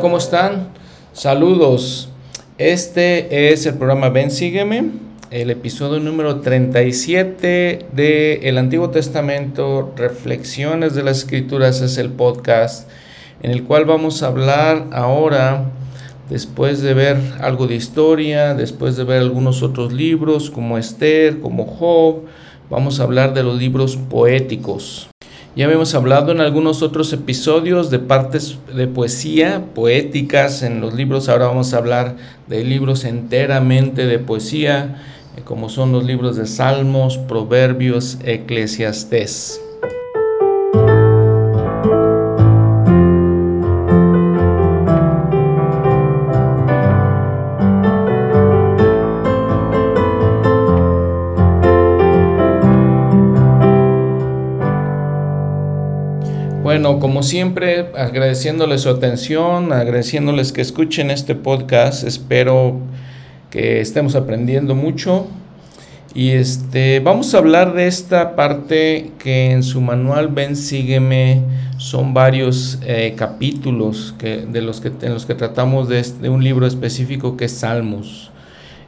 ¿cómo están? Saludos. Este es el programa Ven, sígueme, el episodio número 37 de El Antiguo Testamento, Reflexiones de las Escrituras es el podcast en el cual vamos a hablar ahora, después de ver algo de historia, después de ver algunos otros libros como Esther, como Job, vamos a hablar de los libros poéticos. Ya habíamos hablado en algunos otros episodios de partes de poesía poéticas en los libros. Ahora vamos a hablar de libros enteramente de poesía, eh, como son los libros de Salmos, Proverbios, Eclesiastés. Como siempre, agradeciéndoles su atención, agradeciéndoles que escuchen este podcast. Espero que estemos aprendiendo mucho. Y este, vamos a hablar de esta parte que en su manual Ven, sígueme, son varios eh, capítulos que, de los que, en los que tratamos de, de un libro específico que es Salmos.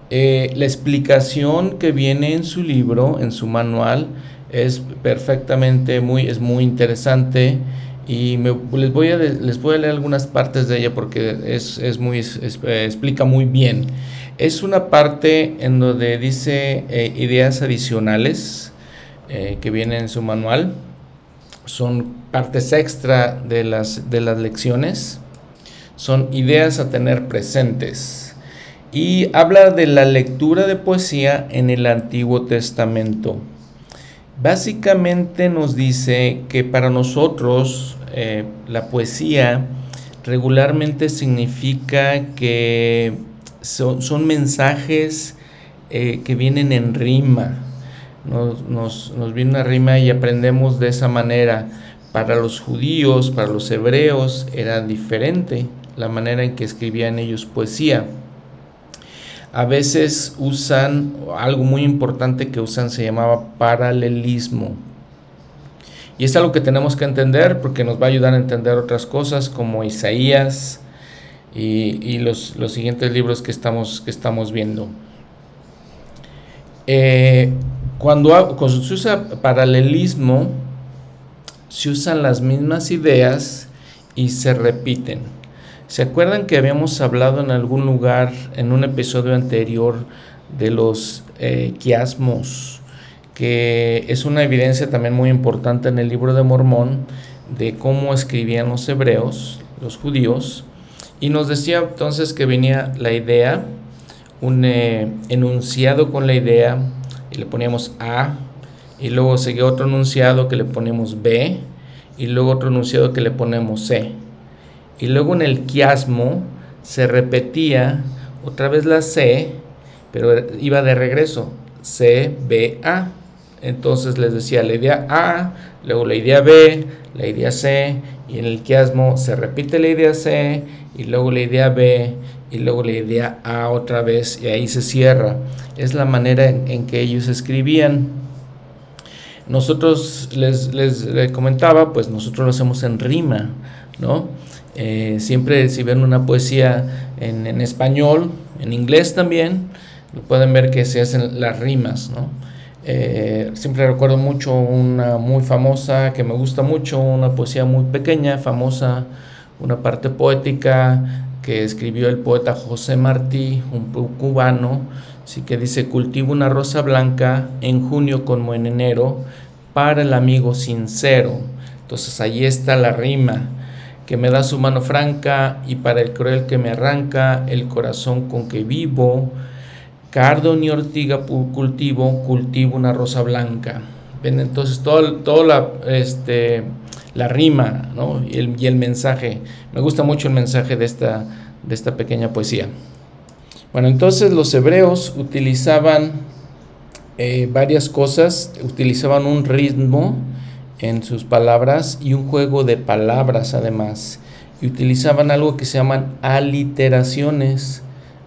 Eh, la explicación que viene en su libro, en su manual, es perfectamente muy, es muy interesante y les, voy a, les voy a leer algunas partes de ella porque es, es muy, eh, explica muy bien. Es una parte en donde dice eh, ideas adicionales eh, que vienen en su manual. Son partes extra de las, de las lecciones. Son ideas a tener presentes. Y habla de la lectura de poesía en el Antiguo Testamento. Básicamente nos dice que para nosotros eh, la poesía regularmente significa que son, mensajes eh, que vienen en rima. Nos, nos, viene una rima y aprendemos de esa manera. Para los judíos, para los hebreos, era diferente la manera en que escribían ellos poesía a veces usan algo muy importante que usan se llamaba paralelismo. Y es algo que tenemos que entender porque nos va a ayudar a entender otras cosas como Isaías y, los, siguientes libros que estamos, que estamos viendo. Eh, cuando, cuando se usa paralelismo, se usan las mismas ideas y se repiten. ¿Se acuerdan que habíamos hablado en algún lugar, en un episodio anterior, de los eh, quiasmos? Que es una evidencia también muy importante en el libro de Mormón de cómo escribían los hebreos, los judíos. Y nos decía entonces que venía la idea, un eh, enunciado con la idea, y le poníamos A, y luego seguía otro enunciado que le ponemos B, y luego otro enunciado que le ponemos C y luego en el quiasmo se repetía otra vez la C, pero iba de regreso, C, B, A. Entonces les decía la idea A, luego la idea B, la idea C, y en el quiasmo se repite la idea C, y luego la idea B, y luego la idea A otra vez, y ahí se cierra. Es la manera en, que ellos escribían. Nosotros les, les, comentaba, pues nosotros lo hacemos en rima, ¿no? Eh, siempre si ven una poesía en, español, en inglés también, pueden ver que se hacen las rimas, eh, siempre recuerdo mucho una muy famosa que me gusta mucho, una poesía muy pequeña, famosa, una parte poética que escribió el poeta José Martí, un cubano, sí que dice, cultivo una rosa blanca en junio como en enero para el amigo sincero. Entonces ahí está la rima que me da su mano franca y para el cruel que me arranca el corazón con que vivo. Cardo ni ortiga cultivo, cultivo una rosa blanca. ¿Ven? Entonces, todo, todo la, este, la rima ¿no? y, el, y, el, mensaje. Me gusta mucho el mensaje de esta, de esta pequeña poesía. Bueno, entonces los hebreos utilizaban eh, varias cosas, utilizaban un ritmo en sus palabras y un juego de palabras además. Y utilizaban algo que se llaman aliteraciones.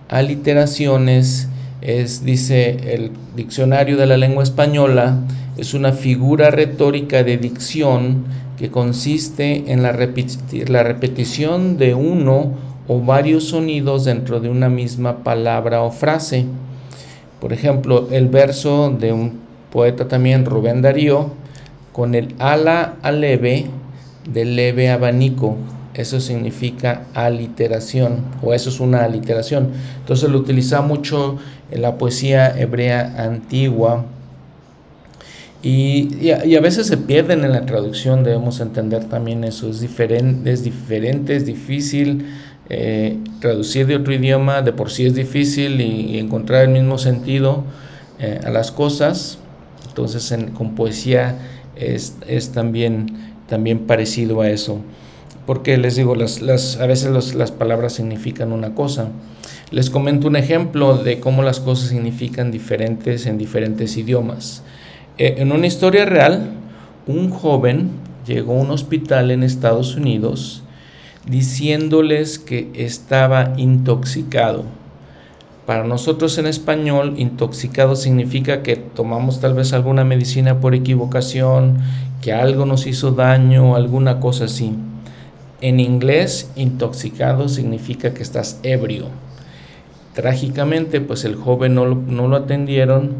Aliteraciones es, dice el diccionario de la lengua española, es una figura retórica de dicción que consiste en la, la repetición de uno o varios sonidos dentro de una misma palabra o frase. Por ejemplo, el verso de un poeta también, Rubén Darío, con el ala aleve de leve abanico. Eso significa aliteración, o eso es una aliteración. Entonces lo utiliza mucho en la poesía hebrea antigua. Y, a, veces se pierden en la traducción, debemos entender también eso. Es diferente, es, diferente, es difícil eh, traducir de otro idioma, de por sí es difícil y, encontrar el mismo sentido eh, a las cosas. Entonces con poesía es, también, también parecido a eso. Porque les digo, las, a veces las palabras significan una cosa. Les comento un ejemplo de cómo las cosas significan diferentes en diferentes idiomas. Eh, en una historia real, un joven llegó a un hospital en Estados Unidos diciéndoles que estaba intoxicado. Para nosotros en español, intoxicado significa que tomamos tal vez alguna medicina por equivocación, que algo nos hizo daño, alguna cosa así. En inglés, intoxicado significa que estás ebrio. Trágicamente, pues el joven no, no lo atendieron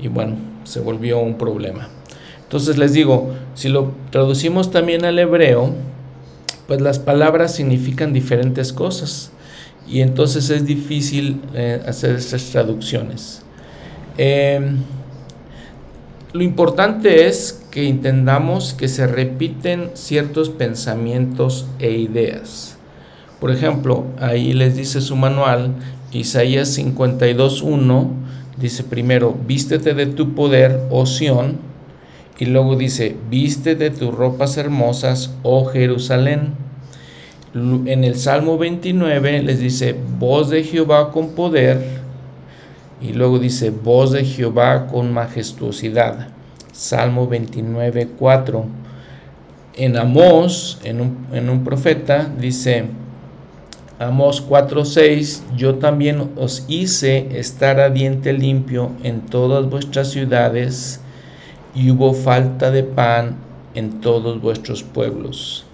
y bueno, se volvió un problema. Entonces les digo, si lo traducimos también al hebreo, pues las palabras significan diferentes cosas y entonces es difícil eh, hacer esas traducciones. Em, lo importante es que entendamos que se repiten ciertos pensamientos e ideas. Por ejemplo, ahí les dice su manual Isaías 52.1 dice primero, vístete de tu poder, oh Sión, y luego dice, vístete de tus ropas hermosas, oh Jerusalén. En el Salmo 29 les dice, voz de Jehová con poder, y luego dice, voz de Jehová con majestuosidad. Salmo 29.4. En Amós, en un, en un profeta, dice, Amos 4:6, yo también os hice estar a diente limpio en todas vuestras ciudades, y hubo falta de pan en todos vuestros pueblos.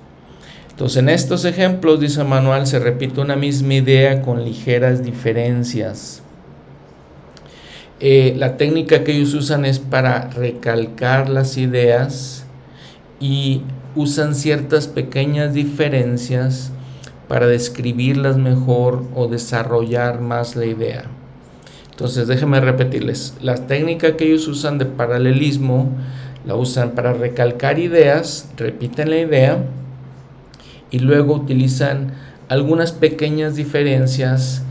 Entonces, en estos ejemplos, dice Manuel, se repite una misma idea con ligeras diferencias. Eh, la técnica que ellos usan es para recalcar las ideas y usan ciertas pequeñas diferencias para describirlas mejor o desarrollar más la idea. Entonces déjenme repetirles, la técnica que ellos usan de paralelismo la usan para recalcar ideas, repiten la idea y luego utilizan algunas pequeñas diferencias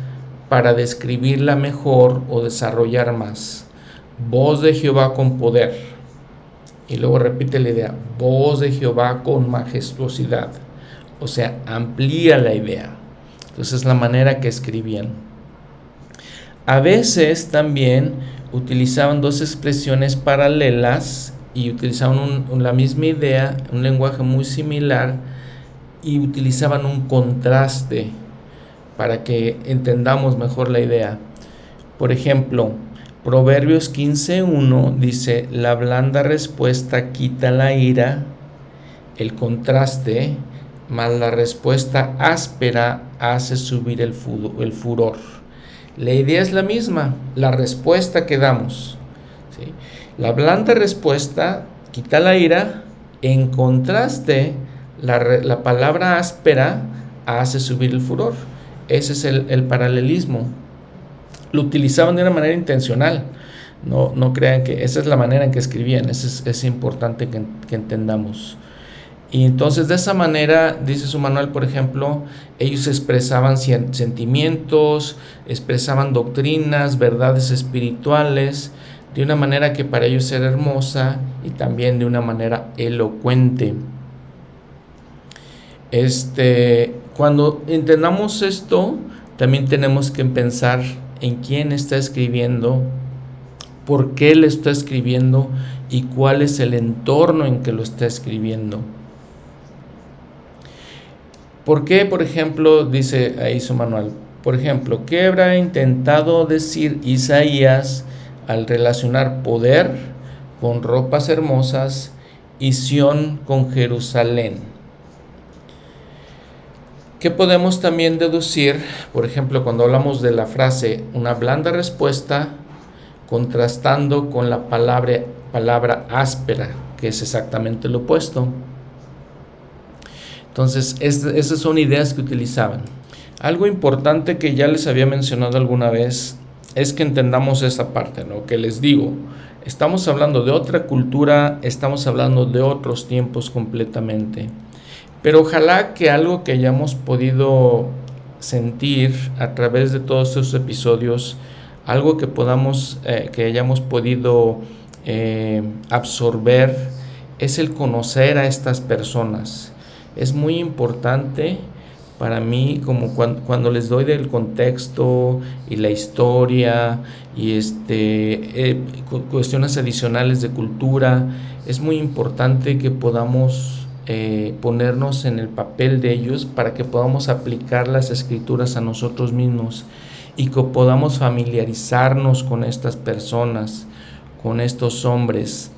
para describirla mejor o desarrollar más. Voz de Jehová con poder. Y luego repite la idea, voz de Jehová con majestuosidad o sea, amplía la idea. Entonces es la manera que escribían. A veces también utilizaban dos expresiones paralelas y utilizaban la misma idea, un lenguaje muy similar y utilizaban un contraste para que entendamos mejor la idea. Por ejemplo, Proverbios 15.1 dice, la blanda respuesta quita la ira, el contraste mas la respuesta áspera hace subir el, furor. La idea es la misma, la respuesta que damos. La blanda respuesta quita la ira, en contraste, la, palabra áspera hace subir el furor. Ese es el, paralelismo. Lo utilizaban de una manera intencional. No, no crean que esa es la manera en que escribían. Eso es, importante que, que entendamos. Y entonces de esa manera, dice su manual, por ejemplo, ellos expresaban sentimientos, expresaban doctrinas, verdades espirituales, de una manera que para ellos era hermosa y también de una manera elocuente. Este, cuando entendamos esto, también tenemos que pensar en quién está escribiendo, por qué le está escribiendo y cuál es el entorno en que lo está escribiendo. ¿Por qué, por ejemplo, dice ahí su manual? Por ejemplo, ¿qué habrá intentado decir Isaías al relacionar poder con ropas hermosas y Sión con Jerusalén. ¿Qué podemos también deducir? Por ejemplo, cuando hablamos de la frase una blanda respuesta, contrastando con la palabra, palabra áspera, que es exactamente lo opuesto. Entonces, esas son ideas que utilizaban. Algo importante que ya les había mencionado alguna vez es que entendamos esa parte, ¿no? Que les digo, estamos hablando de otra cultura, estamos hablando de otros tiempos completamente. Pero ojalá que algo que hayamos podido sentir a través de todos estos episodios, algo que podamos, eh, que hayamos podido eh, absorber, es el conocer a estas personas. Es muy importante para mí, como cuando, les doy del contexto y la historia y este, eh, cuestiones adicionales de cultura, es muy importante que podamos eh, ponernos en el papel de ellos para que podamos aplicar las escrituras a nosotros mismos y que podamos familiarizarnos con estas personas, con estos hombres.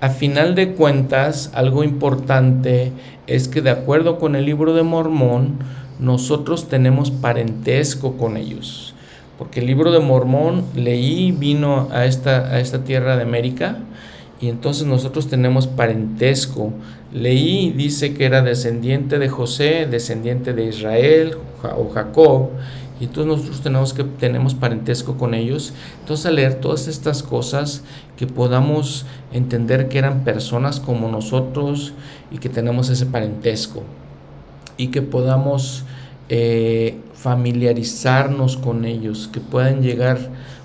A final de cuentas, algo importante es que de acuerdo con el libro de Mormón, nosotros tenemos parentesco con ellos. Porque el libro de Mormón leí, vino a esta, a esta tierra de América y entonces nosotros tenemos parentesco. Leí, dice que era descendiente de José, descendiente de Israel o Jacob, y entonces nosotros tenemos que tenemos parentesco con ellos. Entonces al leer todas estas cosas que podamos entender que eran personas como nosotros y que tenemos ese parentesco y que podamos eh, familiarizarnos con ellos, que puedan llegar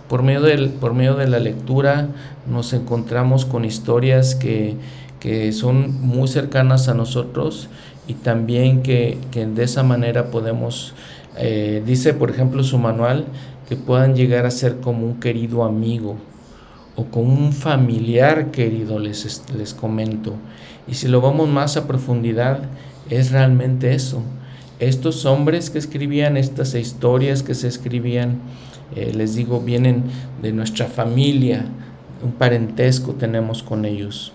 por medio, del, por medio de la lectura, nos encontramos con historias que, que son muy cercanas a nosotros y también que, que de esa manera podemos eh, dice, por ejemplo, su manual que puedan llegar a ser como un querido amigo o como un familiar querido, les, les comento. Y si lo vamos más a profundidad, es realmente eso. Estos hombres que escribían estas historias que se escribían, eh, les digo, vienen de nuestra familia, un parentesco tenemos con ellos.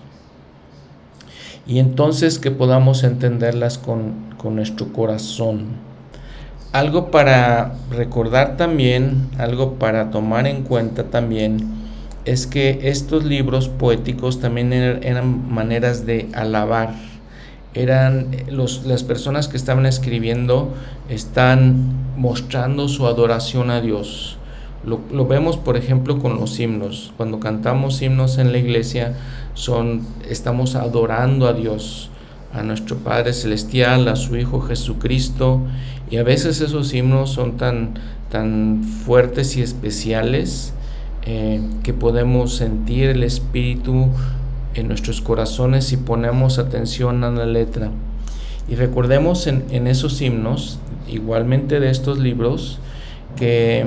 Y entonces que podamos entenderlas con, con nuestro corazón algo para recordar también, algo para tomar en cuenta también, es que estos libros poéticos también er-, eran maneras de alabar. Eran los, las personas que estaban escribiendo, están mostrando su adoración a Dios. Lo, lo, vemos, por ejemplo, con los himnos. Cuando cantamos himnos en la iglesia, son, estamos adorando a Dios, a nuestro Padre Celestial, a su Hijo Jesucristo, y a veces esos himnos son tan, tan fuertes y especiales eh, que podemos sentir el Espíritu en nuestros corazones si ponemos atención a la letra. Y recordemos en, en esos himnos, igualmente de estos libros, que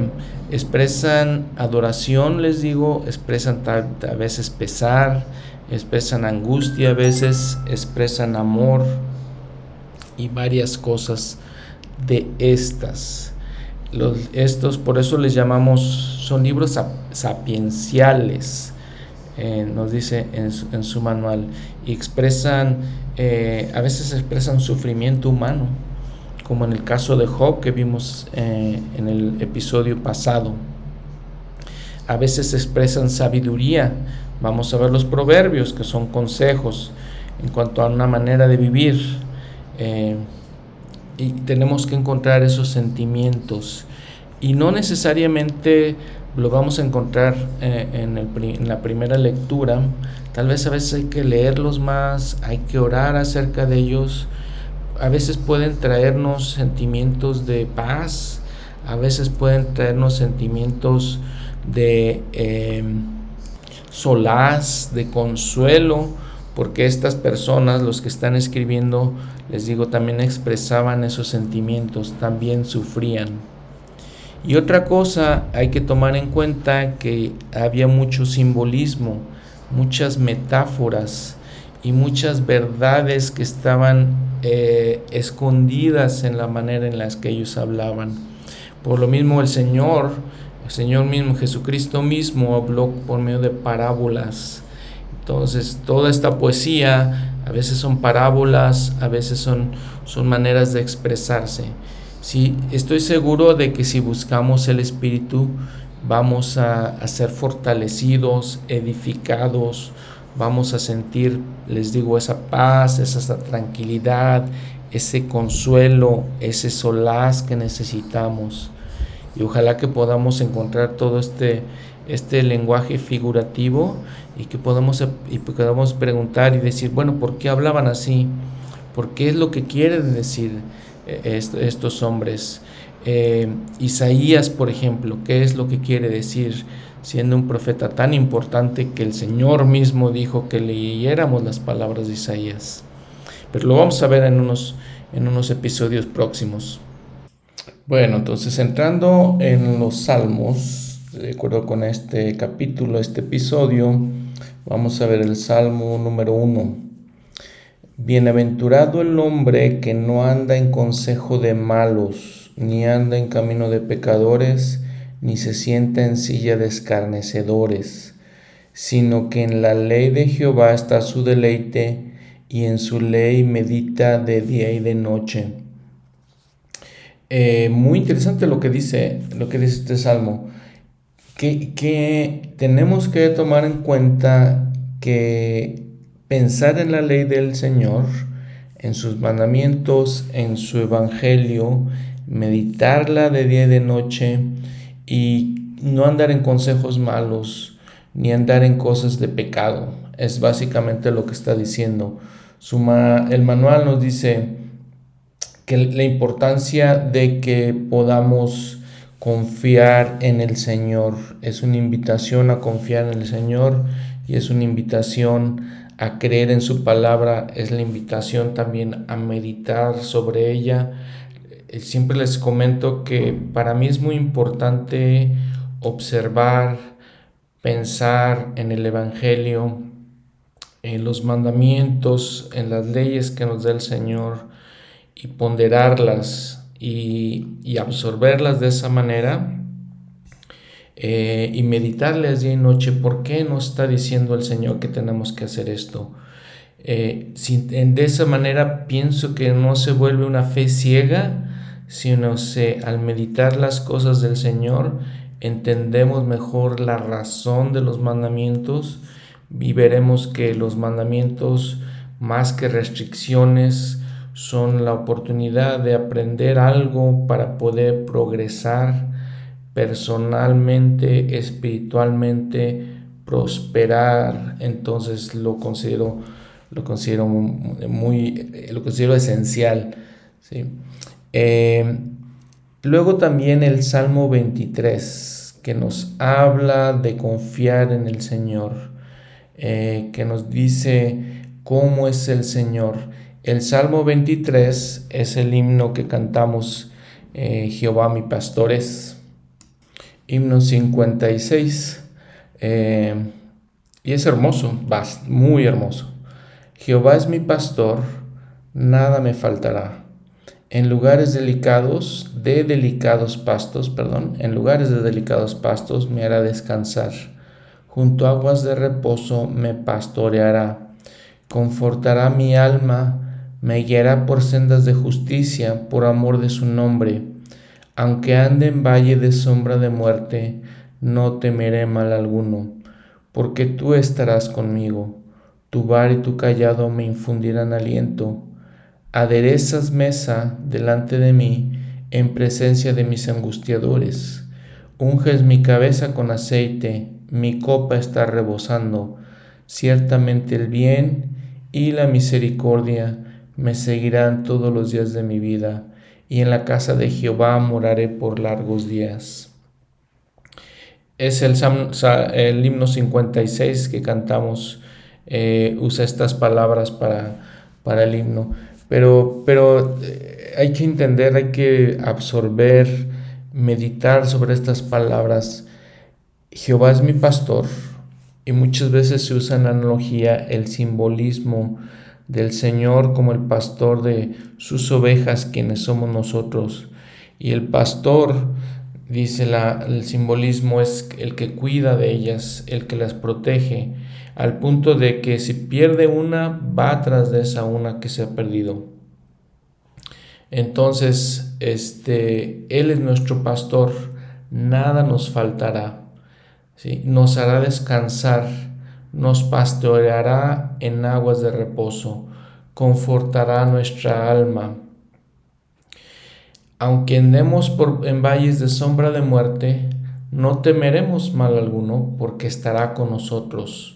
expresan adoración, les digo, expresan tal, a veces pesar, expresan angustia, a veces expresan amor y varias cosas de estas. Los, estos, por eso les llamamos, son libros sapienciales, eh, nos dice en su, manual, y expresan, eh, a veces expresan sufrimiento humano, como en el caso de Job que vimos eh, en el episodio pasado. A veces expresan sabiduría, vamos a ver los proverbios, que son consejos en cuanto a una manera de vivir y tenemos que encontrar esos sentimientos. Y no necesariamente lo vamos a encontrar eh, en, el, en, la primera lectura, tal vez a veces hay que leerlos más, hay que orar acerca de ellos, a veces pueden traernos sentimientos de paz, a veces pueden traernos sentimientos de eh, solaz, de consuelo, porque estas personas, los que están escribiendo, les digo, también expresaban esos sentimientos, también sufrían. Y otra cosa hay que tomar en cuenta que había mucho simbolismo, muchas metáforas y muchas verdades que estaban eh, escondidas en la manera en la que ellos hablaban. Por lo mismo el Señor, el Señor mismo, Jesucristo mismo habló por medio de parábolas Entonces, toda esta poesía, a veces son parábolas, a veces son, son maneras de expresarse. Sí, estoy seguro de que si buscamos el Espíritu, vamos a, a ser fortalecidos, edificados, vamos a sentir, les digo, esa paz, esa tranquilidad, ese consuelo, ese solaz que necesitamos. Y ojalá que podamos encontrar todo este, este lenguaje figurativo y que podamos, y podamos preguntar y decir, bueno, ¿por qué hablaban así? ¿Por qué es lo que quieren decir eh, estos hombres? Eh, Isaías, por ejemplo, ¿qué es lo que quiere decir? Siendo un profeta tan importante que el Señor mismo dijo que leyéramos las palabras de Isaías. Pero lo vamos a ver en unos, en unos episodios próximos. Bueno, entonces entrando en los salmos, de acuerdo con este capítulo, este episodio, vamos a ver el salmo número uno. Bienaventurado el hombre que no anda en consejo de malos, ni anda en camino de pecadores, ni se sienta en silla de escarnecedores, sino que en la ley de Jehová está su deleite, y en su ley medita de día y de noche. Eh, muy interesante lo que dice, lo que dice este salmo, que, que tenemos que tomar en cuenta que pensar en la ley del Señor, en sus mandamientos, en su evangelio, meditarla de día y de noche y no andar en consejos malos ni andar en cosas de pecado. Es básicamente lo que está diciendo. el manual nos dice, que la importancia de que podamos confiar en el Señor. Es una invitación a confiar en el Señor y es una invitación a creer en su palabra, es la invitación también a meditar sobre ella. Eh, siempre les comento que para mí es muy importante observar, pensar en el Evangelio, en los mandamientos, en las leyes que nos da el Señor y ponderarlas y, absorberlas de esa manera eh, y meditarles día y noche, ¿por qué nos está diciendo el Señor que tenemos que hacer esto? Eh, de esa manera pienso que no se vuelve una fe ciega, sino se, al meditar las cosas del Señor entendemos mejor la razón de los mandamientos y veremos que los mandamientos más que restricciones son la oportunidad de aprender algo para poder progresar personalmente, espiritualmente, prosperar. Entonces lo considero, lo considero muy, lo considero esencial. Eh, luego también el Salmo 23, que nos habla de confiar en el Señor, eh, que nos dice cómo es el Señor. El Salmo 23 es el himno que cantamos eh, Jehová mi pastores. Himno 56. Eh, y es hermoso, muy hermoso. Jehová es mi pastor, nada me faltará. En lugares delicados, de delicados pastos, perdón, en lugares de delicados pastos me hará descansar. Junto a aguas de reposo me pastoreará. Confortará mi alma me guiará por sendas de justicia por amor de su nombre. Aunque ande en valle de sombra de muerte, no temeré mal alguno, porque tú estarás conmigo. Tu bar y tu callado me infundirán aliento. Aderezas mesa delante de mí en presencia de mis angustiadores. Unges mi cabeza con aceite, mi copa está rebosando. Ciertamente el bien y la misericordia me seguirán todos los días de mi vida, y en la casa de Jehová moraré por largos días. Es el, el himno 56 que cantamos, eh, usa estas palabras para, para el himno, pero, pero eh, hay que entender, hay que absorber, meditar sobre estas palabras. Jehová es mi pastor, y muchas veces se usa en analogía el simbolismo del Señor como el pastor de sus ovejas, quienes somos nosotros. Y el pastor, dice la, el simbolismo, es el que cuida de ellas, el que las protege. Al punto de que si pierde una, va tras de esa una que se ha perdido. Entonces, este, Él es nuestro pastor, nada nos faltará, ¿sí? nos hará descansar, nos pastoreará en aguas de reposo, confortará nuestra alma. Aunque andemos por, en valles de sombra de muerte, no temeremos mal alguno, porque estará con nosotros.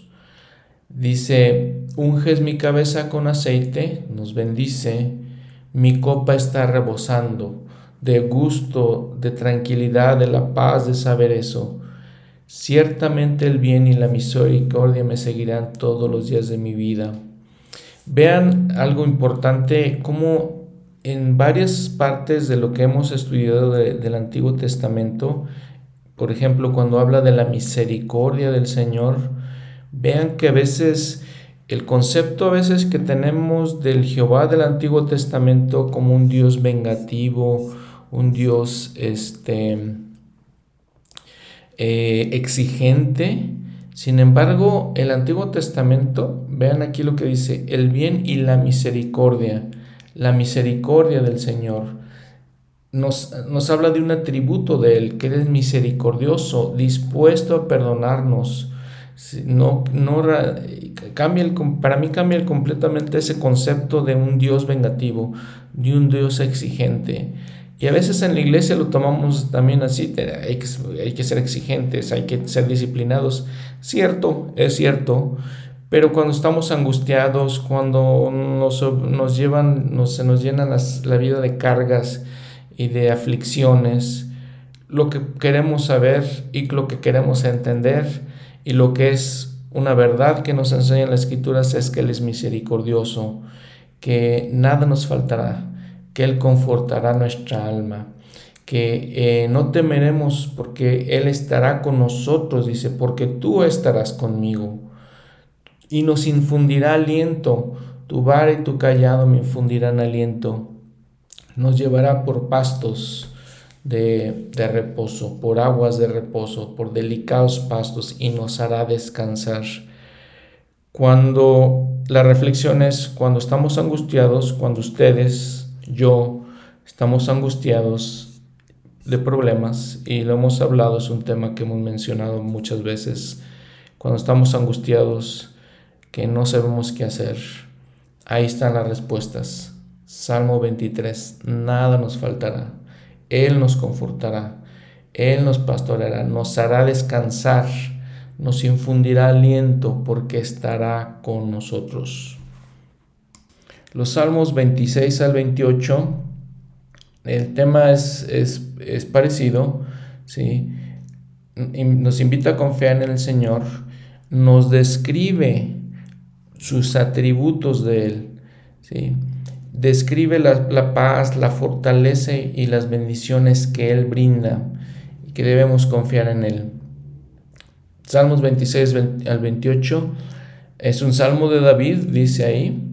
Dice, unges mi cabeza con aceite, nos bendice, mi copa está rebosando, de gusto, de tranquilidad, de la paz, de saber eso. Ciertamente el bien y la misericordia me seguirán todos los días de mi vida. Vean algo importante, como en varias partes de lo que hemos estudiado del Antiguo Testamento, por ejemplo, cuando habla de la misericordia del Señor, vean que a veces el concepto a veces que tenemos del Jehová del Antiguo Testamento como un Dios vengativo, un Dios este, eh, exigente, sin embargo, el Antiguo Testamento, vean aquí lo que dice, el bien y la misericordia, la misericordia del Señor. Nos, nos habla de un atributo de Él, que Él es misericordioso, dispuesto a perdonarnos. No, no, cambia el, para mí cambia completamente ese concepto de un Dios vengativo, de un Dios exigente. Y a veces en la iglesia lo tomamos también así, hay que, hay que ser exigentes, hay que ser disciplinados. Cierto, es cierto, pero cuando estamos angustiados, cuando nos, nos llevan, nos, se nos llena la vida de cargas y de aflicciones, lo que queremos saber y lo que queremos entender y lo que es una verdad que nos enseña la escrituras es que Él es misericordioso, que nada nos faltará que Él confortará nuestra alma, que eh, no temeremos porque Él estará con nosotros, dice, porque tú estarás conmigo. Y nos infundirá aliento, tu vara y tu callado me infundirán aliento, nos llevará por pastos de, de reposo, por aguas de reposo, por delicados pastos y nos hará descansar. Cuando la reflexión es, cuando estamos angustiados, cuando ustedes yo estamos angustiados de problemas y lo hemos hablado, es un tema que hemos mencionado muchas veces, cuando estamos angustiados que no sabemos qué hacer, ahí están las respuestas. Salmo 23, nada nos faltará, Él nos confortará, Él nos pastoreará, nos hará descansar, nos infundirá aliento porque estará con nosotros. Los Salmos 26 al 28, el tema es, es, parecido, ¿sí? nos invita a confiar en el Señor, nos describe sus atributos de Él, ¿sí? Describe la, la, paz, la fortaleza y las bendiciones que Él brinda y que debemos confiar en Él. Salmos 26 al 28 es un salmo de David, dice ahí,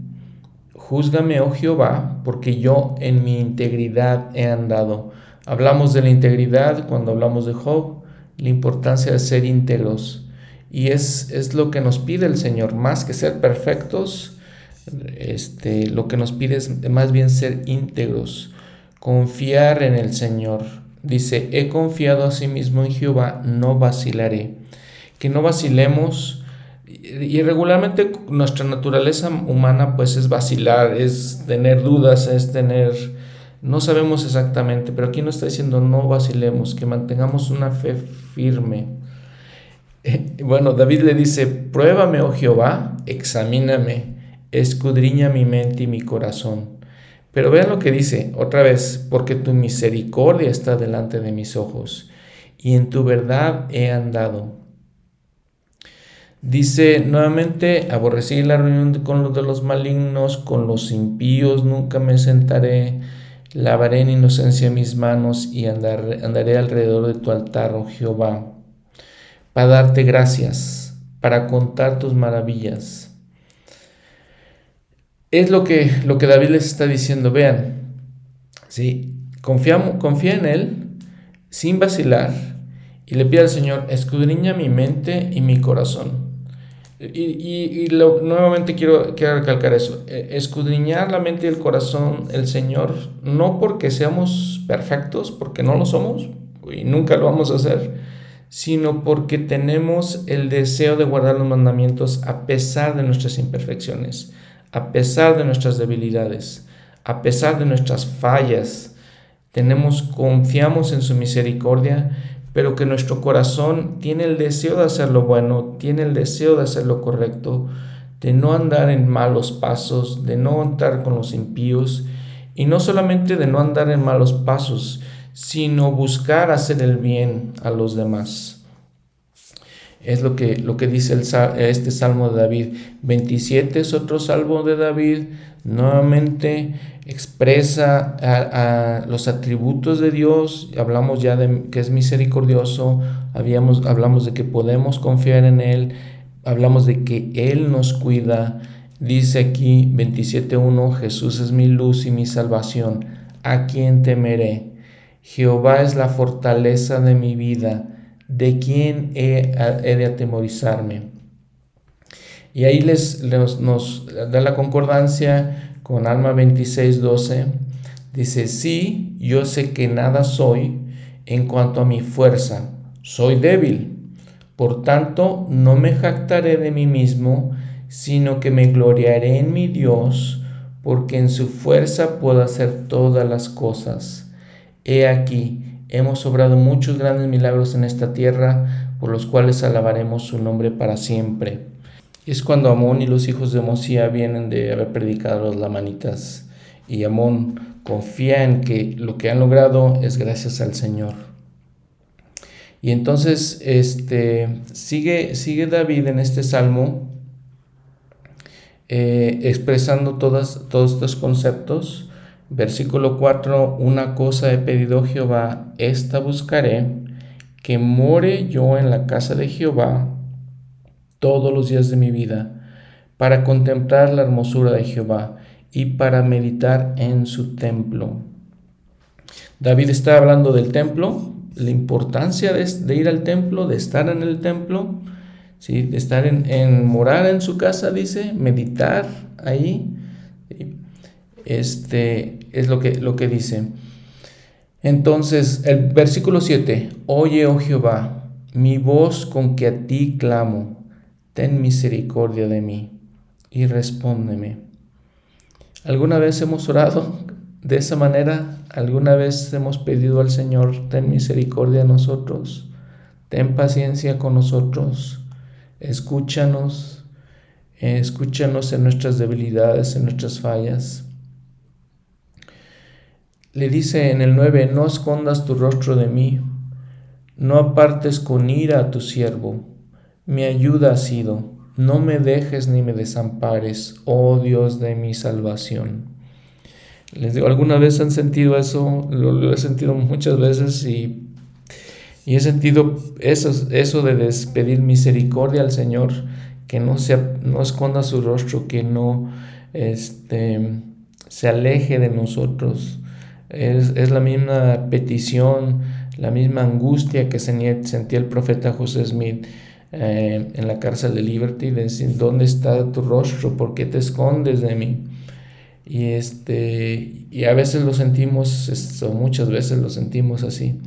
Júzgame, oh Jehová, porque yo en mi integridad he andado. Hablamos de la integridad cuando hablamos de Job, la importancia de ser íntegros. Y es, es lo que nos pide el Señor, más que ser perfectos, este, lo que nos pide es más bien ser íntegros, confiar en el Señor. Dice, he confiado a sí mismo en Jehová, no vacilaré. Que no vacilemos y regularmente nuestra naturaleza humana pues es vacilar, es tener dudas, es tener, no sabemos exactamente, pero aquí nos está diciendo no vacilemos, que mantengamos una fe firme. Bueno, David le dice, pruébame, oh Jehová, examíname, escudriña mi mente y mi corazón. Pero vean lo que dice otra vez, porque tu misericordia está delante de mis ojos y en tu verdad he andado. Dice nuevamente, aborrecí la reunión con los de los malignos, con los impíos nunca me sentaré, lavaré en inocencia mis manos y andaré alrededor de tu altar, oh Jehová, para darte gracias, para contar tus maravillas. Es lo que, lo que David les está diciendo, vean, ¿sí? Confiamos, confía en Él sin vacilar y le pide al Señor, escudriña mi mente y mi corazón Y, nuevamente quiero, quiero recalcar eso, e, escudriñar la mente y el corazón el Señor, no porque seamos perfectos, porque no lo somos y nunca lo vamos a hacer, sino porque tenemos el deseo de guardar los mandamientos a pesar de nuestras imperfecciones, a pesar de nuestras debilidades, a pesar de nuestras fallas. Tenemos, confiamos en su misericordia pero que nuestro corazón tiene el deseo de hacer lo bueno, tiene el deseo de hacer lo correcto, de no andar en malos pasos, de no andar con los impíos, y no solamente de no andar en malos pasos, sino buscar hacer el bien a los demás. Es lo que, lo que dice este salmo de David. 27 es otro salmo de David, nuevamente expresa los atributos de Dios, hablamos ya de que es misericordioso, habíamos, hablamos de que podemos confiar en Él, hablamos de que Él nos cuida. Dice aquí 27.1, Jesús es mi luz y mi salvación, ¿a quién temeré? Jehová es la fortaleza de mi vida, ¿de quién he, de atemorizarme? Y ahí les, nos da la concordancia con Alma 26:12, dice, sí, yo sé que nada soy en cuanto a mi fuerza, soy débil. Por tanto, no me jactaré de mí mismo, sino que me gloriaré en mi Dios, porque en su fuerza puedo hacer todas las cosas. He aquí, hemos obrado muchos grandes milagros en esta tierra, por los cuales alabaremos su nombre para siempre es cuando Amón y los hijos de Mosía vienen de haber predicado los lamanitas y Amón confía en que lo que han logrado es gracias al Señor. Y entonces este, sigue, sigue David en este salmo eh, expresando todas, todos estos conceptos. Versículo 4, una cosa he pedido Jehová, esta buscaré, que more yo en la casa de Jehová todos los días de mi vida, para contemplar la hermosura de Jehová y para meditar en su templo. David está hablando del templo, la importancia de, ir al templo, de estar en el templo, ¿sí? de estar en, morar en su casa, dice, meditar ahí. Este es lo que, lo que dice. Entonces, el versículo 7, Oye, oh Jehová, mi voz con que a ti clamo ten misericordia de mí y respóndeme. ¿Alguna vez hemos orado de esa manera? ¿Alguna vez hemos pedido al Señor, ten misericordia de nosotros? Ten paciencia con nosotros. Escúchanos. Escúchanos en nuestras debilidades, en nuestras fallas. Le dice en el 9, no escondas tu rostro de mí, no apartes con ira a tu siervo mi ayuda ha sido, no me dejes ni me desampares, oh Dios de mi salvación. Les digo, ¿alguna vez han sentido eso? Lo, he sentido muchas veces y, y he sentido eso, eso de despedir misericordia al Señor, que no, se, no esconda su rostro, que no este, se aleje de nosotros. Es, es, la misma petición, la misma angustia que sentía el profeta José Smith eh, en la cárcel de Liberty, decir, ¿dónde está tu rostro? ¿Por qué te escondes de mí? Y, este, y a veces lo sentimos, muchas veces lo sentimos así.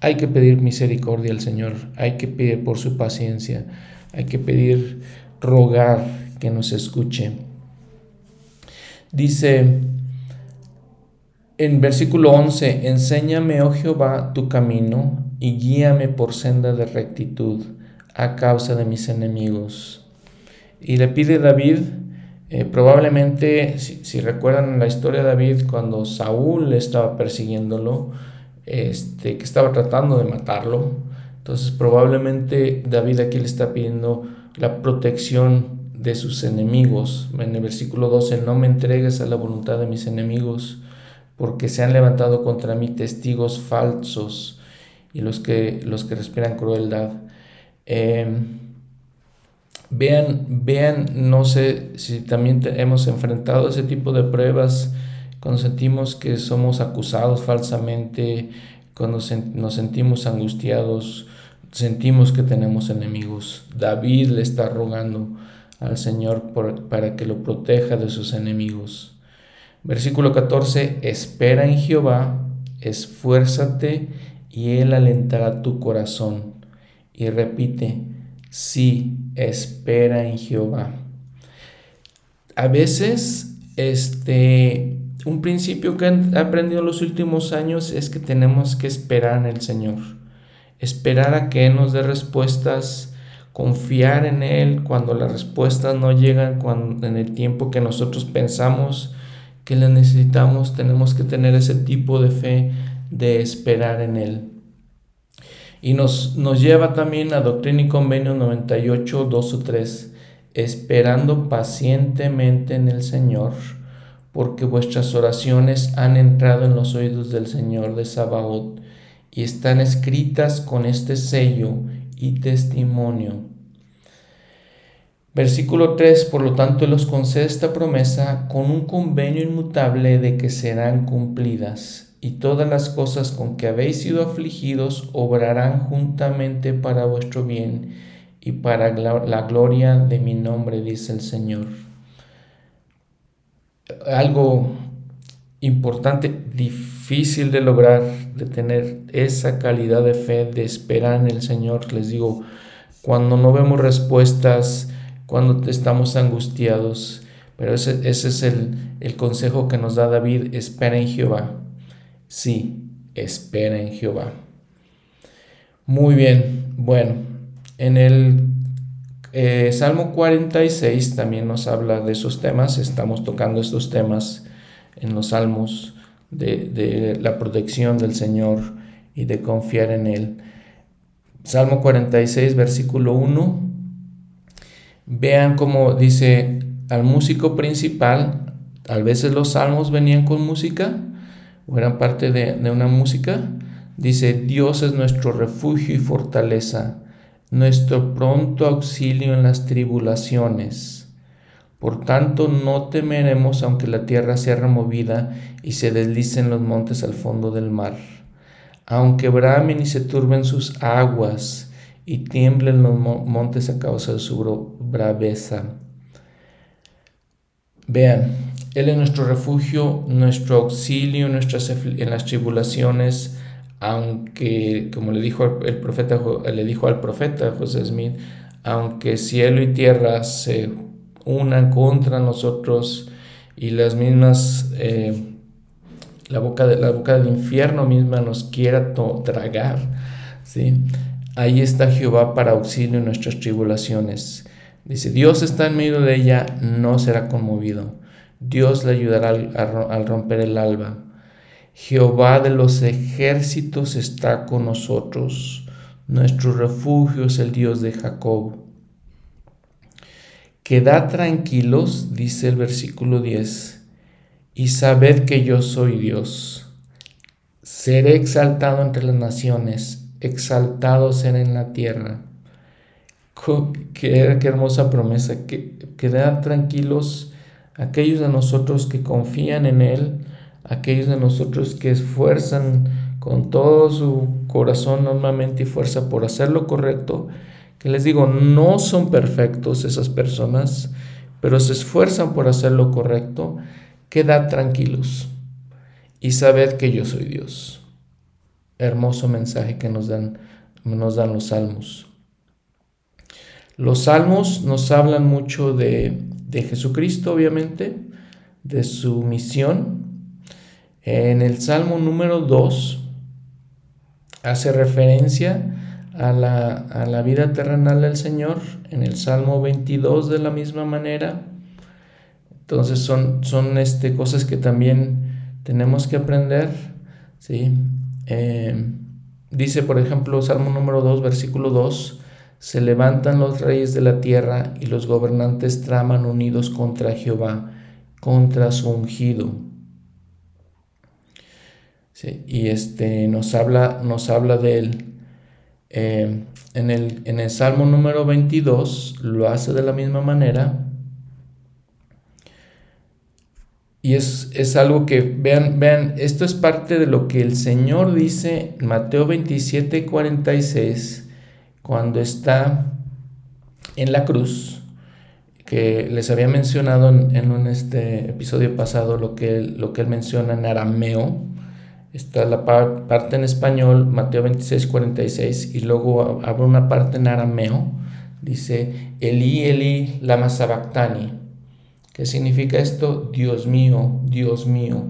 Hay que pedir misericordia al Señor, hay que pedir por su paciencia, hay que pedir, rogar que nos escuche. Dice en versículo 11, enséñame, oh Jehová, tu camino y guíame por senda de rectitud a causa de mis enemigos. Y le pide David, eh, probablemente, si, recuerdan la historia de David, cuando Saúl estaba persiguiéndolo, este, que estaba tratando de matarlo, entonces probablemente David aquí le está pidiendo la protección de sus enemigos. En el versículo 12, no me entregues a la voluntad de mis enemigos, porque se han levantado contra mí testigos falsos y los que, los que respiran crueldad. Em, vean, vean, no sé si también hemos enfrentado ese tipo de pruebas cuando sentimos que somos acusados falsamente, cuando nos sentimos angustiados, sentimos que tenemos enemigos. David le está rogando al Señor para que lo proteja de sus enemigos. Versículo 14, espera en Jehová, esfuérzate y él alentará tu corazón. Y repite, sí, espera en Jehová. A veces, este, un principio que he aprendido en los últimos años es que tenemos que esperar en el Señor. Esperar a que Él nos dé respuestas, confiar en Él cuando las respuestas no llegan cuando, en el tiempo que nosotros pensamos que las necesitamos. Tenemos que tener ese tipo de fe de esperar en Él. Y nos, nos lleva también a Doctrina y Convenio 98, 2 o 3, esperando pacientemente en el Señor, porque vuestras oraciones han entrado en los oídos del Señor de Sabaoth y están escritas con este sello y testimonio. Versículo 3, por lo tanto, los concede esta promesa con un convenio inmutable de que serán cumplidas y todas las cosas con que habéis sido afligidos obrarán juntamente para vuestro bien y para la gloria de mi nombre, dice el Señor. Algo importante, difícil de lograr, de tener esa calidad de fe, de esperar en el Señor. Les digo, cuando no vemos respuestas, cuando estamos angustiados, pero ese, ese es el, el consejo que nos da David, espera en Jehová Sí, espera en Jehová. Muy bien, bueno, en el eh, Salmo 46 también nos habla de esos temas, estamos tocando estos temas en los salmos de, de la protección del Señor y de confiar en Él. Salmo 46, versículo 1. Vean cómo dice al músico principal, a veces los salmos venían con música, o eran parte de, una música, dice, Dios es nuestro refugio y fortaleza, nuestro pronto auxilio en las tribulaciones. Por tanto, no temeremos aunque la tierra sea removida y se deslicen los montes al fondo del mar, aunque bramen y se turben sus aguas y tiemblen los montes a causa de su braveza. Vean, él es nuestro refugio, nuestro auxilio nuestras, en las tribulaciones, aunque, como le dijo el profeta, le dijo al profeta José Smith, aunque cielo y tierra se unan contra nosotros y las mismas, eh, la, boca de, la boca del infierno misma nos quiera tragar, ¿sí? Ahí está Jehová para auxilio en nuestras tribulaciones. Dice, Dios está en medio de ella, no será conmovido. Dios le ayudará al, romper el alba. Jehová de los ejércitos está con nosotros. Nuestro refugio es el Dios de Jacob. Quedad tranquilos, dice el versículo 10, y sabed que yo soy Dios. Seré exaltado entre las naciones, exaltado seré en la tierra. Qué, hermosa promesa. Quedad tranquilos aquellos de nosotros que confían en Él, aquellos de nosotros que esfuerzan con todo su corazón normalmente y fuerza por hacer lo correcto, que les digo, no son perfectos esas personas, pero se esfuerzan por hacer lo correcto, quedad tranquilos y sabed que yo soy Dios. Hermoso mensaje que nos dan, nos dan los salmos. Los salmos nos hablan mucho de de Jesucristo, obviamente, de su misión. En el Salmo número 2 hace referencia a la, vida terrenal del Señor. En el Salmo 22 de la misma manera. Entonces son, son este, cosas que también tenemos que aprender. ¿sí? Eh, dice, por ejemplo, Salmo número 2, versículo 2, se levantan los reyes de la tierra y los gobernantes traman unidos contra Jehová, contra su ungido. y este nos habla, nos habla de él. Eh, en, el, en el Salmo número 22 lo hace de la misma manera. Y es, es, algo que, vean, vean, esto es parte de lo que el Señor dice en Mateo 27, 46 cuando está en la cruz, que les había mencionado en, un este episodio pasado lo que, lo que él menciona en arameo, está la parte en español, Mateo 26, 46, y luego abre una parte en arameo, dice, Eli, Eli, lama sabactani. ¿Qué significa esto? Dios mío, Dios mío,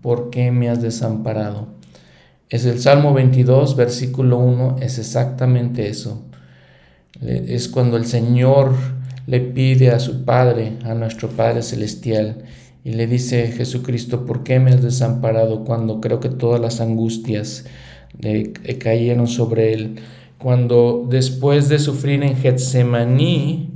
¿por qué me has desamparado? Es el Salmo 22, versículo 1, es exactamente eso. Es cuando el Señor le pide a su Padre, a nuestro Padre Celestial, y le dice Jesucristo, ¿por qué me has desamparado cuando creo que todas las angustias cayeron sobre él? Cuando después de sufrir en Getsemaní,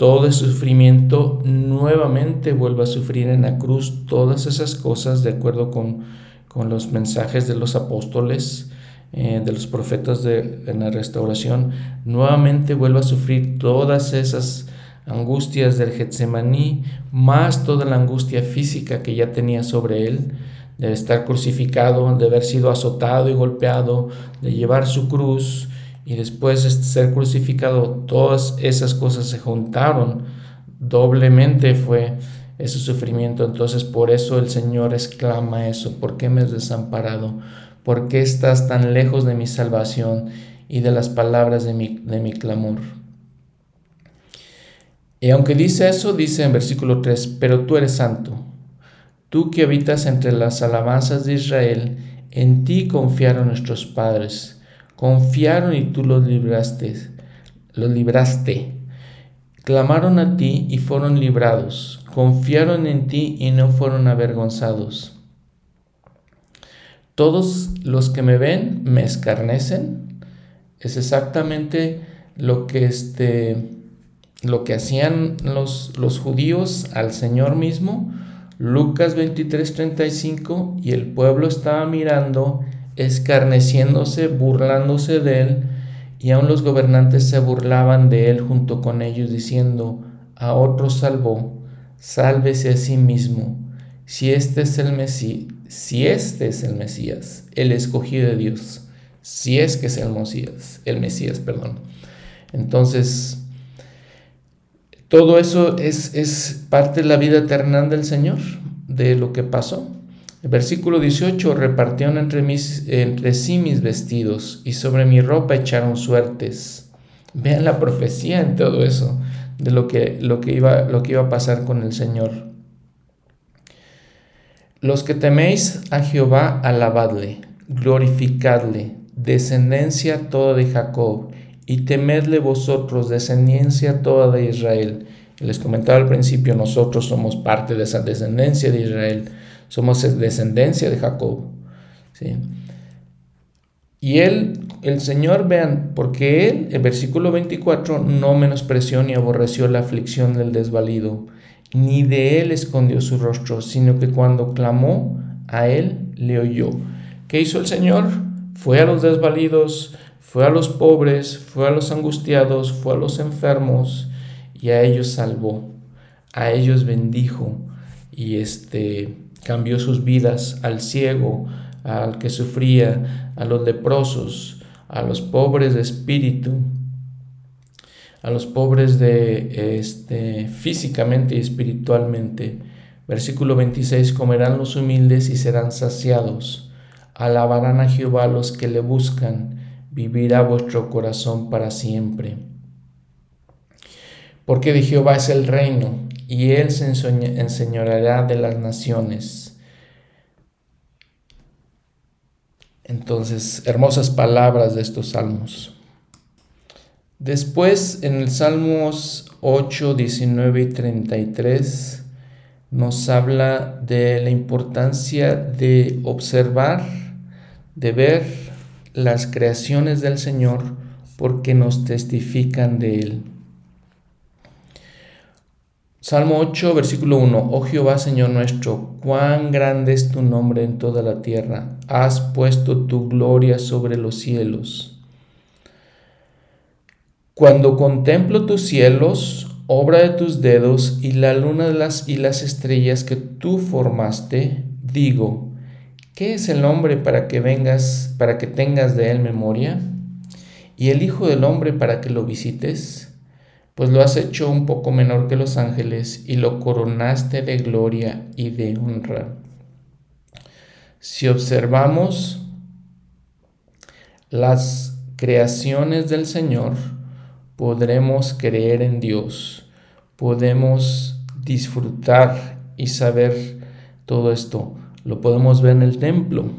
todo el sufrimiento nuevamente vuelve a sufrir en la cruz todas esas cosas de acuerdo con, con los mensajes de los apóstoles, eh, de los profetas de, en la restauración, nuevamente vuelve a sufrir todas esas angustias del Getsemaní, más toda la angustia física que ya tenía sobre él, de estar crucificado, de haber sido azotado y golpeado, de llevar su cruz y después de ser crucificado, todas esas cosas se juntaron, doblemente fue ese sufrimiento. Entonces por eso el Señor exclama eso, ¿por qué me has desamparado? ¿Por qué estás tan lejos de mi salvación y de las palabras de mi, de mi clamor? Y aunque dice eso, dice en versículo 3, pero tú eres santo, tú que habitas entre las alabanzas de Israel, en ti confiaron nuestros padres, confiaron y tú los libraste, los libraste. Clamaron a ti y fueron librados, confiaron en ti y no fueron avergonzados. Todos los que me ven me escarnecen. Es exactamente lo que este lo que hacían los, los judíos al Señor mismo, Lucas 23, 35, y el pueblo estaba mirando, escarneciéndose, burlándose de él, y aun los gobernantes se burlaban de él junto con ellos, diciendo, a otro salvó, sálvese a sí mismo, si este es el Mesías, si este es el Mesías, el escogido de Dios, si es que es el Mesías, el Mesías, perdón. Entonces, todo eso es, parte de la vida eterna del Señor, de lo que pasó. Versículo 18, repartieron entre, mis, entre sí mis vestidos y sobre mi ropa echaron suertes. Vean la profecía en todo eso, de lo que, lo que, iba, lo que iba a pasar con el Señor. Los que teméis a Jehová, alabadle, glorificadle, descendencia toda de Jacob y temedle vosotros, descendencia toda de Israel. Les comentaba al principio, nosotros somos parte de esa descendencia de Israel, somos descendencia de Jacob. ¿sí? Y él, el Señor, vean, porque él, el versículo 24, no menospreció ni aborreció la aflicción del desvalido, ni de él escondió su rostro, sino que cuando clamó, a él le oyó. ¿Qué hizo el Señor? Fue a los desvalidos, fue a los pobres, fue a los angustiados, fue a los enfermos y a ellos salvó, a ellos bendijo y este cambió sus vidas al ciego, al que sufría, a los leprosos, a los pobres de espíritu, a los pobres de este físicamente y espiritualmente. Versículo 26 comerán los humildes y serán saciados. Alabarán a Jehová los que le buscan vivirá vuestro corazón para siempre. Porque de Jehová es el reino, y él se enseñoreará de las naciones. Entonces, hermosas palabras de estos salmos. Después, en el Salmos 8, 19 y 33, nos habla de la importancia de observar, de ver las creaciones del Señor porque nos testifican de Él. Salmo 8, versículo 1. Oh Jehová, Señor nuestro, cuán grande es tu nombre en toda la tierra. Has puesto tu gloria sobre los cielos. Cuando contemplo tus cielos, obra de tus dedos, y la luna las, y las estrellas que tú formaste, digo, ¿Qué es el hombre para que vengas, para que tengas de él memoria? y el Hijo del Hombre para que lo visites? Pues lo has hecho un poco menor que los ángeles y lo coronaste de gloria y de honra. Si observamos las creaciones del Señor, podremos creer en Dios, podemos disfrutar y saber todo esto. Lo podemos ver en el templo.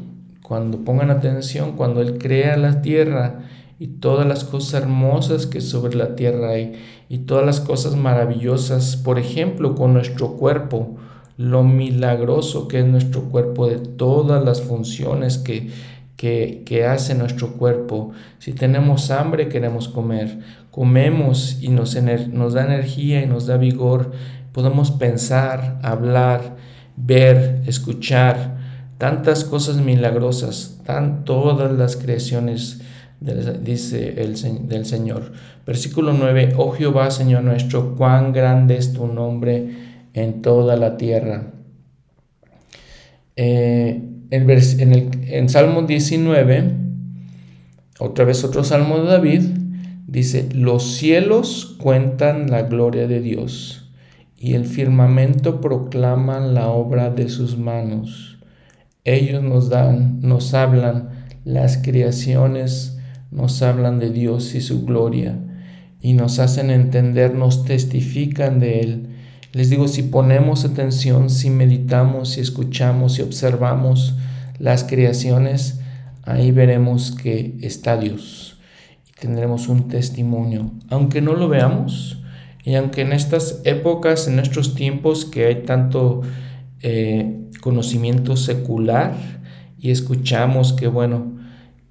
Cuando pongan atención, cuando Él crea la tierra y todas las cosas hermosas que sobre la tierra hay y todas las cosas maravillosas, por ejemplo, con nuestro cuerpo, lo milagroso que es nuestro cuerpo, de todas las funciones que, que, hace nuestro cuerpo. Si tenemos hambre, queremos comer. Comemos y nos, nos da energía y nos da vigor. Podemos pensar, hablar, ver, escuchar. Tantas cosas milagrosas, tan todas las creaciones, dice el, del Señor. Versículo 9, oh Jehová, Señor nuestro, cuán grande es tu nombre en toda la tierra. Eh, en, el, en Salmo 19, otra vez otro Salmo de David, dice, los cielos cuentan la gloria de Dios y el firmamento proclama la obra de sus manos. Ellos nos dan, nos hablan, las creaciones nos hablan de Dios y su gloria y nos hacen entender, nos testifican de Él les digo, si ponemos atención, si meditamos, si escuchamos, si observamos las creaciones, ahí veremos que está Dios y tendremos un testimonio. Aunque no lo veamos, y aunque en estas épocas, en nuestros tiempos que hay tanto eh, conocimiento secular y escuchamos que, bueno,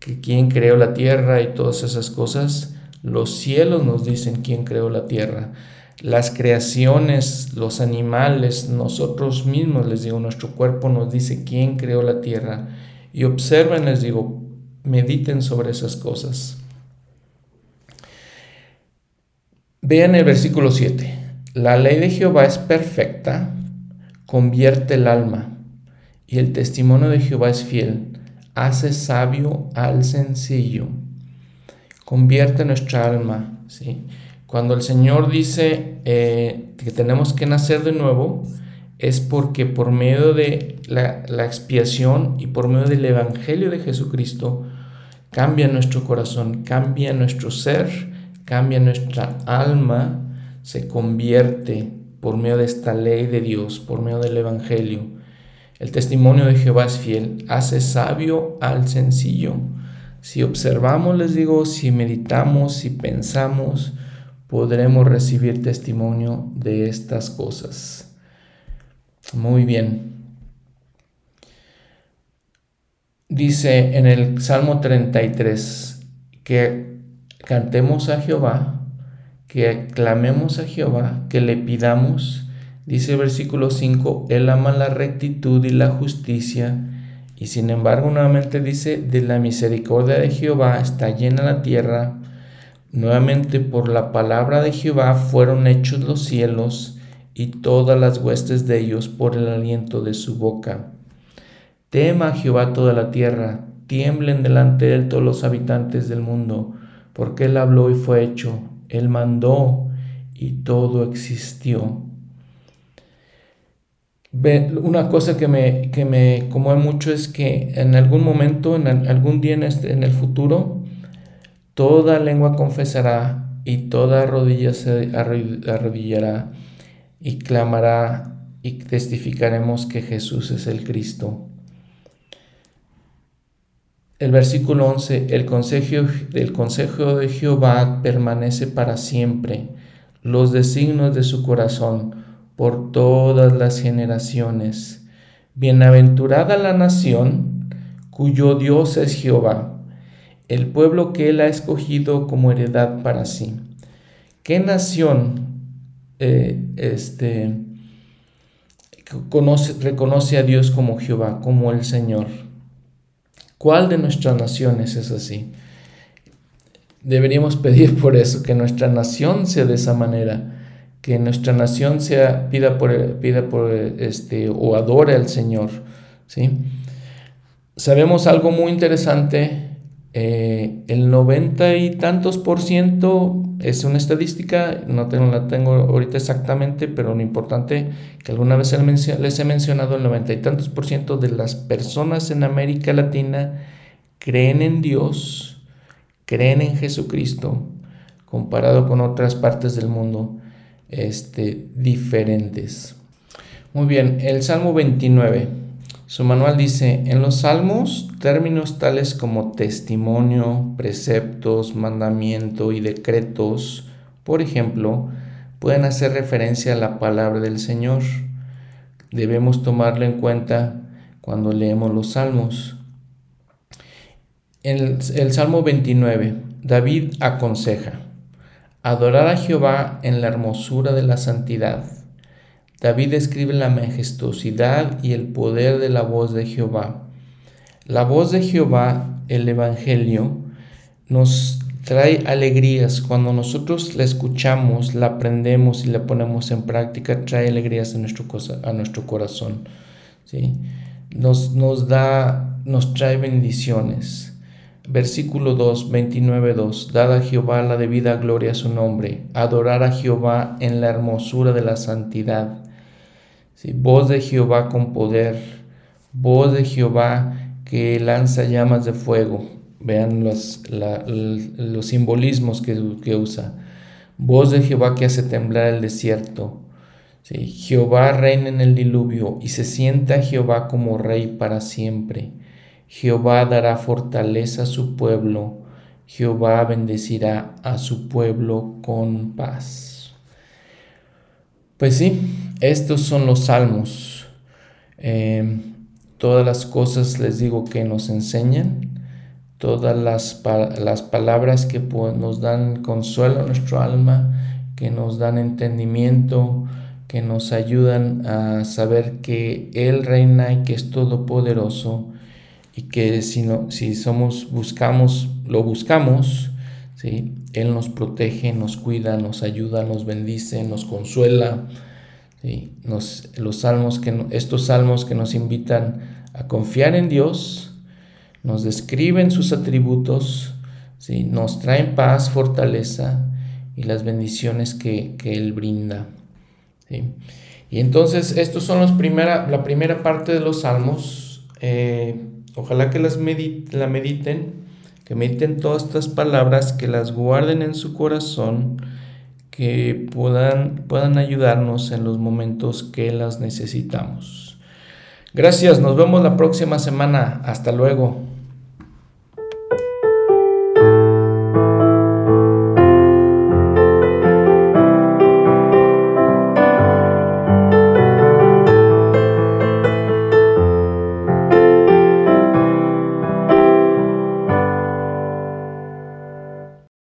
que quién creó la tierra y todas esas cosas, los cielos nos dicen quién creó la tierra las creaciones, los animales, nosotros mismos, les digo, nuestro cuerpo nos dice quién creó la tierra. Y observen, les digo, mediten sobre esas cosas. Vean el versículo 7. La ley de Jehová es perfecta, convierte el alma, y el testimonio de Jehová es fiel, hace sabio al sencillo, convierte nuestra alma, ¿sí? Cuando el Señor dice eh, que tenemos que nacer de nuevo, es porque por medio de la, la, expiación y por medio del Evangelio de Jesucristo cambia nuestro corazón, cambia nuestro ser, cambia nuestra alma, se convierte por medio de esta ley de Dios, por medio del Evangelio. El testimonio de Jehová es fiel, hace sabio al sencillo. Si observamos, les digo, si meditamos, si pensamos, podremos recibir testimonio de estas cosas. Muy bien. Dice en el Salmo 33 que cantemos a Jehová, que clamemos a Jehová, que le pidamos. Dice el versículo 5, Él ama la rectitud y la justicia. Y sin embargo nuevamente dice, de la misericordia de Jehová está llena la tierra Nuevamente por la palabra de Jehová fueron hechos los cielos y todas las huestes de ellos por el aliento de su boca. Tema Jehová toda la tierra, tiemblen delante de él todos los habitantes del mundo, porque él habló y fue hecho, él mandó y todo existió. Una cosa que me, que me conmueve mucho es que en algún momento, en algún día en, este, en el futuro, Toda lengua confesará y toda rodilla se arrodillará y clamará y testificaremos que Jesús es el Cristo. El versículo 11, el consejo, el consejo de Jehová permanece para siempre, los designios de su corazón por todas las generaciones. Bienaventurada la nación cuyo Dios es Jehová el pueblo que Él ha escogido como heredad para sí. ¿Qué nación eh, este, conoce, reconoce a Dios como Jehová, como el Señor? ¿Cuál de nuestras naciones es así? Deberíamos pedir por eso, que nuestra nación sea de esa manera, que nuestra nación sea, pida por, pida por este, o adore al Señor. ¿sí? Sabemos algo muy interesante eh, el 90 y tantos por ciento es una estadística, no tengo, la tengo ahorita exactamente, pero lo importante que alguna vez les he mencionado, el 90 y tantos por ciento de las personas en América Latina creen en Dios, creen en Jesucristo, comparado con otras partes del mundo este, diferentes. Muy bien, el Salmo 29. Su manual dice, en los salmos, términos tales como testimonio, preceptos, mandamiento y decretos, por ejemplo, pueden hacer referencia a la palabra del Señor. Debemos tomarlo en cuenta cuando leemos los salmos. El, el Salmo 29, David aconseja, adorar a Jehová en la hermosura de la santidad David describe la majestuosidad y el poder de la voz de Jehová. La voz de Jehová, el Evangelio, nos trae alegrías. Cuando nosotros la escuchamos, la aprendemos y la ponemos en práctica, trae alegrías a nuestro, a nuestro corazón. ¿sí? Nos, nos, da, nos trae bendiciones. Versículo 2, 29, 2. Dad a Jehová la debida gloria a su nombre. Adorar a Jehová en la hermosura de la santidad Voz de Jehová con poder, voz de Jehová que lanza llamas de fuego. Vean los, los simbolismos que, que, usa. Voz de Jehová que hace temblar el desierto. Jehová reina en el diluvio y se sienta Jehová como rey para siempre. Jehová dará fortaleza a su pueblo. Jehová bendecirá a su pueblo con paz. Pues sí, estos son los salmos. Em, todas las cosas les digo que nos enseñan, todas las, las palabras que nos dan consuelo a nuestro alma, que nos dan entendimiento, que nos ayudan a saber que Él reina y que es todopoderoso y que si, no, si somos, buscamos, lo buscamos, ¿sí? Él nos protege, nos cuida, nos ayuda, nos bendice, nos consuela nos, los salmos que, estos salmos que nos invitan a confiar en Dios, nos describen sus atributos, ¿sí? nos traen paz, fortaleza y las bendiciones que, Él brinda. Y entonces, estos son los primera, la primera parte de los salmos. Eh, ojalá que las la mediten, que mediten todas estas palabras, que las guarden en su corazón que puedan, puedan ayudarnos en los momentos que las necesitamos. Gracias, nos vemos la próxima semana. Hasta luego.